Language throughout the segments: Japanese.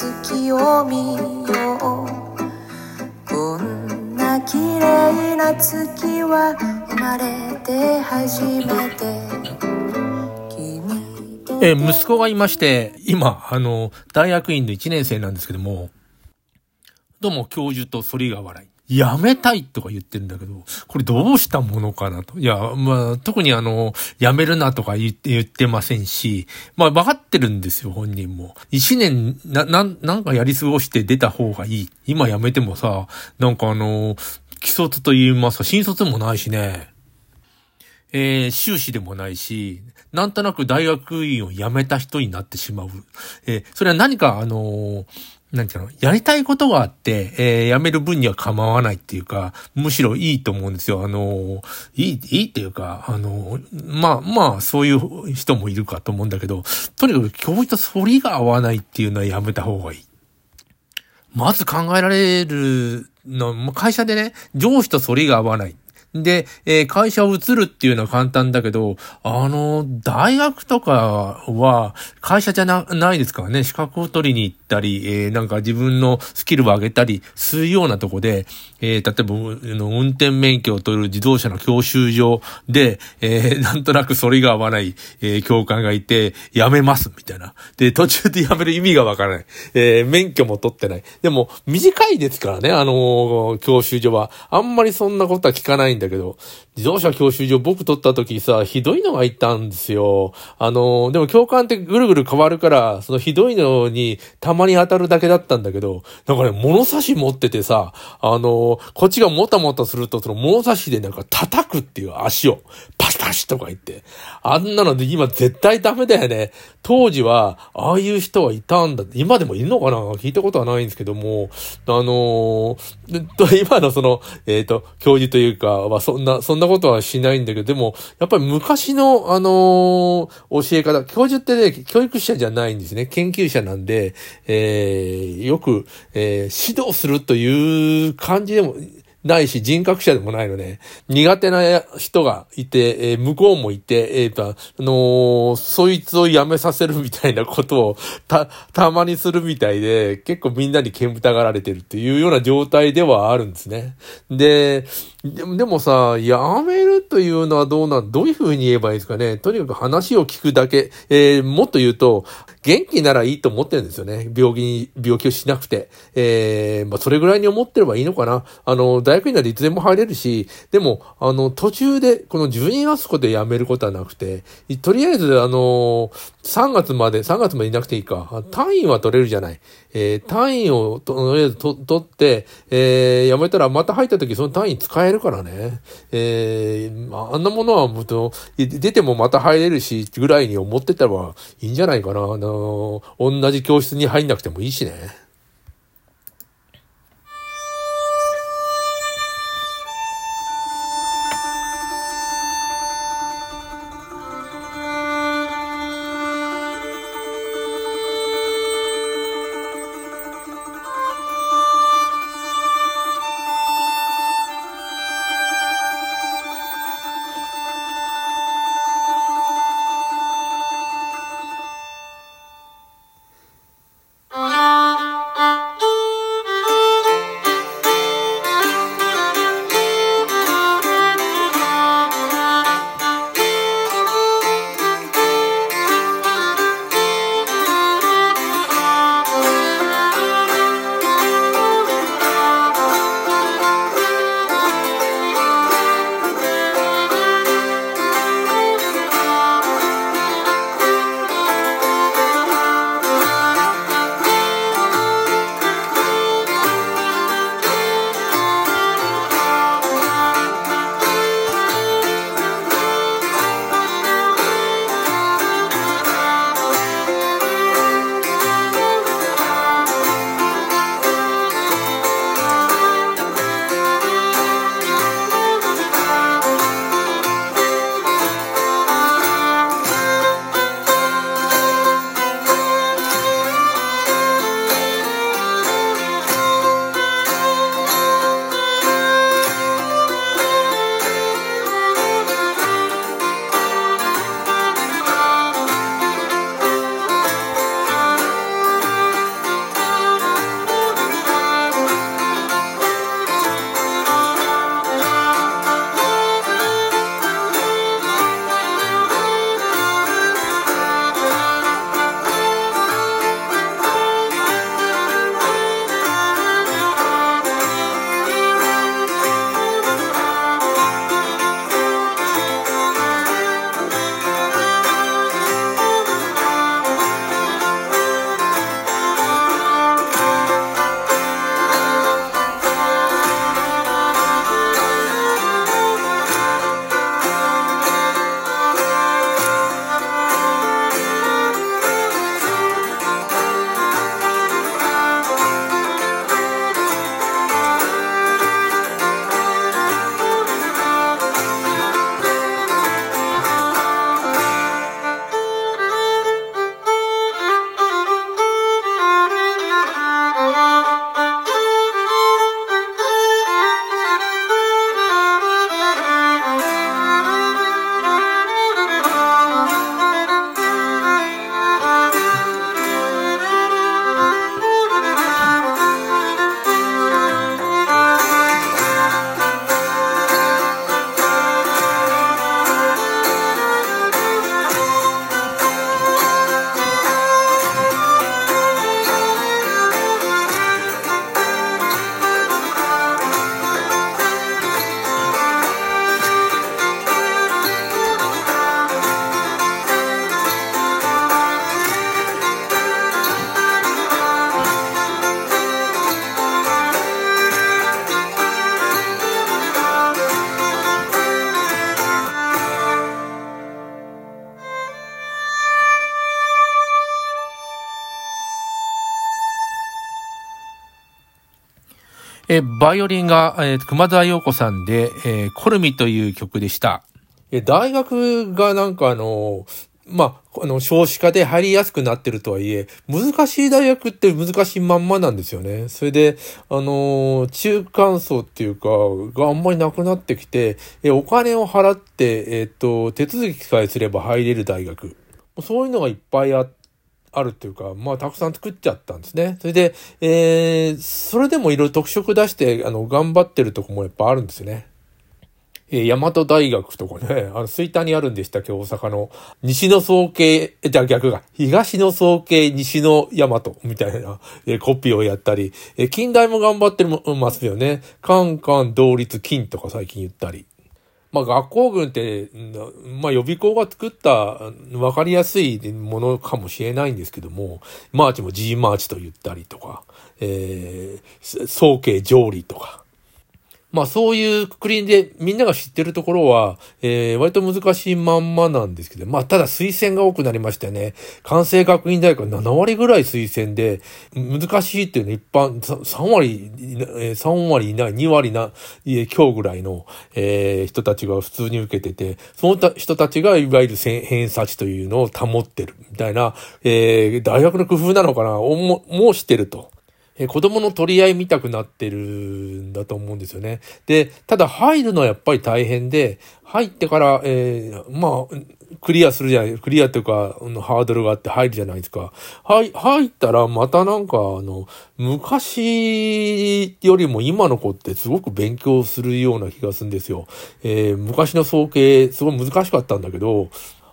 月を見よう。こんな綺麗な月は生まれて初めて。え息子がいまして、今、あの、大学院の1年生なんですけども、どうも教授と反りが笑い。やめたいとか言ってんだけど、これどうしたものかなと。いや、まあ、特にあの、やめるなとか言って、言ってませんし、まあ、分かってるんですよ、本人も。一年、な、なん、なんかやり過ごして出た方がいい。今やめてもさ、なんかあの、既卒と言いますか、新卒もないしね。えー修士でもないし、なんとなく大学院を辞めた人になってしまう。えーそれは何か、あのーなんていうの、やりたいことがあって、えー辞める分には構わないっていうか、むしろいいと思うんですよ。あのーいい、いいっていうか、あのーまあ、まあ、そういう人もいるかと思うんだけど、とにかく教授と反りが合わないっていうのはやめた方がいい。まず考えられるの、会社でね、上司と反りが合わない。で、えー会社を移るっていうのは簡単だけど、あの、大学とかは会社じゃな、ないですからね、資格を取りに行ったり、えーなんか自分のスキルを上げたりするようなとこで、えー例えば、の運転免許を取る自動車の教習所で、えーなんとなく反りが合わない、えー教官がいて、辞めます、みたいな。で、途中で辞める意味がわからない。えー免許も取ってない。でも、短いですからね、あのー教習所は。あんまりそんなことは聞かないんだけど、自動車教習所僕取った時さ、ひどいのがいたんですよ。あのでも教官ってぐるぐる変わるから、そのひどいのにたまに当たるだけだったんだけど、なんかね、物差し持っててさ、あのこっちがもたもたすると、その物差しでなんか叩くっていう足を、パシパシとか言って。あんなので今絶対ダメだよね。当時は、ああいう人はいたんだ。今でもいるのかな？聞いたことはないんですけども、あのー今のその、えっ、と、教授というか、はそんな、そんなことはしないんだけど、でも、やっぱり昔の、あのー教え方、教授ってね、教育者じゃないんですね。研究者なんで、えーよく、えー指導するという感じでも、ないし、人格者でもないので、苦手な人がいて、えー向こうもいて、えっ、と、あのーそいつを辞めさせるみたいなことを、た、たまにするみたいで、結構みんなに煙たがられてるっていうような状態ではあるんですね。で、でもでもさ、辞めるというのはどうなん、どういうふうに言えばいいですかね。とにかく話を聞くだけ、えーもっと言うと、元気ならいいと思ってるんですよね。病気に、病気をしなくて。えーまあ、それぐらいに思ってればいいのかな。あの、大学院ならいつでも入れるし、でも、あの、途中で、この12月こで辞めることはなくて、とりあえず、あの、3月まで、3月までいなくていいか。単位は取れるじゃない。えー単位をととりあえずと取って、えーやめたらまた入った時その単位使えるからね。えーあんなものはもっと、出てもまた入れるし、ぐらいに思ってたらいいんじゃないかな。あの、同じ教室に入んなくてもいいしね。えバイオリンが、えー、熊沢陽子さんで、えー、コルミという曲でした。え大学がなんかあの、まあ、あの、少子化で入りやすくなってるとはいえ、難しい大学って難しいまんまなんですよね。それで、あのー、中間層っていうか、があんまりなくなってきて、え、お金を払って、えっ、と、手続きさえすれば入れる大学。そういうのがいっぱいあって、あるっていうか、まあ、たくさん作っちゃったんですね。それで、えー、それでもいろいろ特色出して、あの、頑張ってるとこもやっぱあるんですよね。えー、大和大学とかね、あの、吹田にあるんでしたっけ、大阪の。西の総計、じゃあ逆が、東の総計、西の大和みたいな、えー、コピーをやったり、えー、近代も頑張ってますよね。カンカン同率金とか最近言ったり。まあ学校群って、まあ予備校が作った分かりやすいものかもしれないんですけども、マーチも G マーチと言ったりとか、えー、早慶上理とか、まあそういうくくりでみんなが知ってるところは、えー、割と難しいまんまなんですけど、まあただ推薦が多くなりましたよね。関西学院大学7割ぐらい推薦で、難しいっていうのは一般3割、3割以内、2割な、強ぐらいの、えー、人たちが普通に受けてて、その人たちがいわゆる偏差値というのを保ってるみたいな、えー、大学の工夫なのかな、も、もしてると。え子供の取り合い見たくなってるんだと思うんですよね。で、ただ入るのはやっぱり大変で、入ってから、えー、まあ、クリアするじゃない、クリアというか、ハードルがあって入るじゃないですか。はい、入ったらまたなんか、あの、昔よりも今の子ってすごく勉強するような気がするんですよ。えー、昔の総計、すごい難しかったんだけど、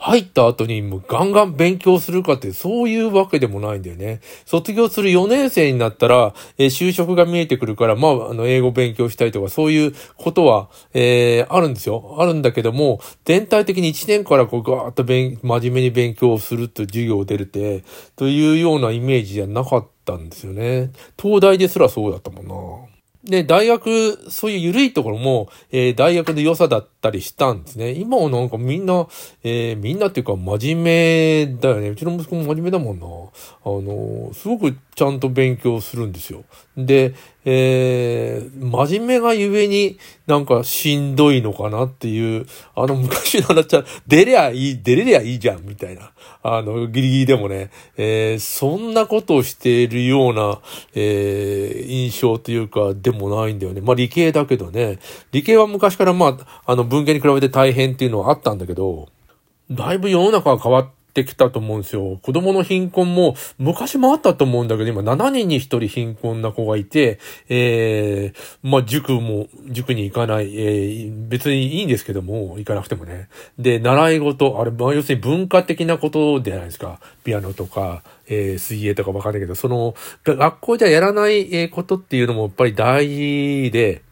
入った後にもうガンガン勉強するかってそういうわけでもないんだよね。卒業する4年生になったら、えー、就職が見えてくるから、まあ、あの、英語勉強したりとか、そういうことは、えー、あるんですよ。あるんだけども、全体的に1年からこうガーッと勉、真面目に勉強すると授業を出るて、というようなイメージじゃなかったんですよね。東大ですらそうだったもんな。で、大学、そういう緩いところも、えー、大学で良さだったりしたんですね。今はなんかみんな、えー、みんなっていうか真面目だよね。うちの息子も真面目だもんな。あの、すごくちゃんと勉強するんですよ。で、えー、真面目がゆえになんかしんどいのかなっていう、あの昔の話は、出りゃいい、出れりゃいいじゃん、みたいな。あの、ギリギリでもね、えー、そんなことをしているような、えー、印象というか、でもないんだよね。まあ理系だけどね。理系は昔からまあ、あの文系に比べて大変っていうのはあったんだけど、だいぶ世の中が変わってきたと思うんですよ。子供の貧困も昔もあったと思うんだけど、今7人に1人貧困な子がいて、えー、まあ、塾も、塾に行かない、えー、別にいいんですけども、行かなくてもね。で、習い事、あれ、まあ、要するに文化的なことじゃないですか。ピアノとか、えー、水泳とかわかんないけど、その、学校じゃやらないことっていうのもやっぱり大事で、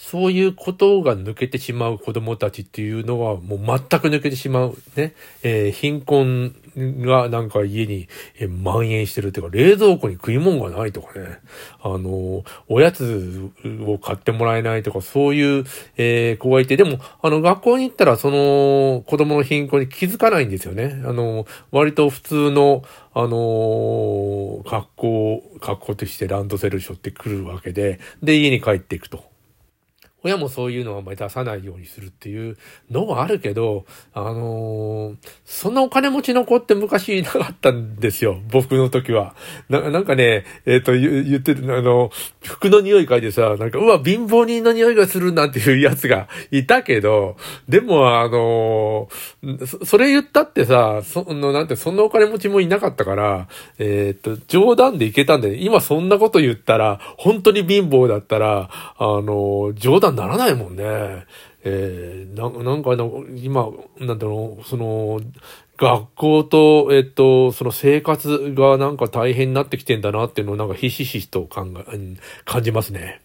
そういうことが抜けてしまう子供たちっていうのはもう全く抜けてしまうね。えー、貧困がなんか家に、え、蔓延してるっていうか、冷蔵庫に食い物がないとかね。あの、おやつを買ってもらえないとか、そういう、え、子がいて、でも、あの、学校に行ったらその子供の貧困に気づかないんですよね。あの、割と普通の、あの学校、学校としてランドセル背負ってくるわけで、で、家に帰っていくと。親もそういうのをあんまり出さないようにするっていうのはあるけど、あのー、そんなお金持ちの子って昔いなかったんですよ。僕の時は。ななんかね、えっ、ー、と言、ってる、あの、服の匂い嗅いでさ、なんか、うわ、貧乏人の匂いがするなんていうやつがいたけど、でも、あのー、それ言ったってさ、その、なんて、そんなお金持ちもいなかったから、えっ、と、冗談でいけたんで、今そんなこと言ったら、本当に貧乏だったら、あの、冗談ならないもんね。えー、ななんか、今、なんだろう、その、学校と、えっと、その生活がなんか大変になってきてんだなっていうのをなんかひしひしと考え、感じますね。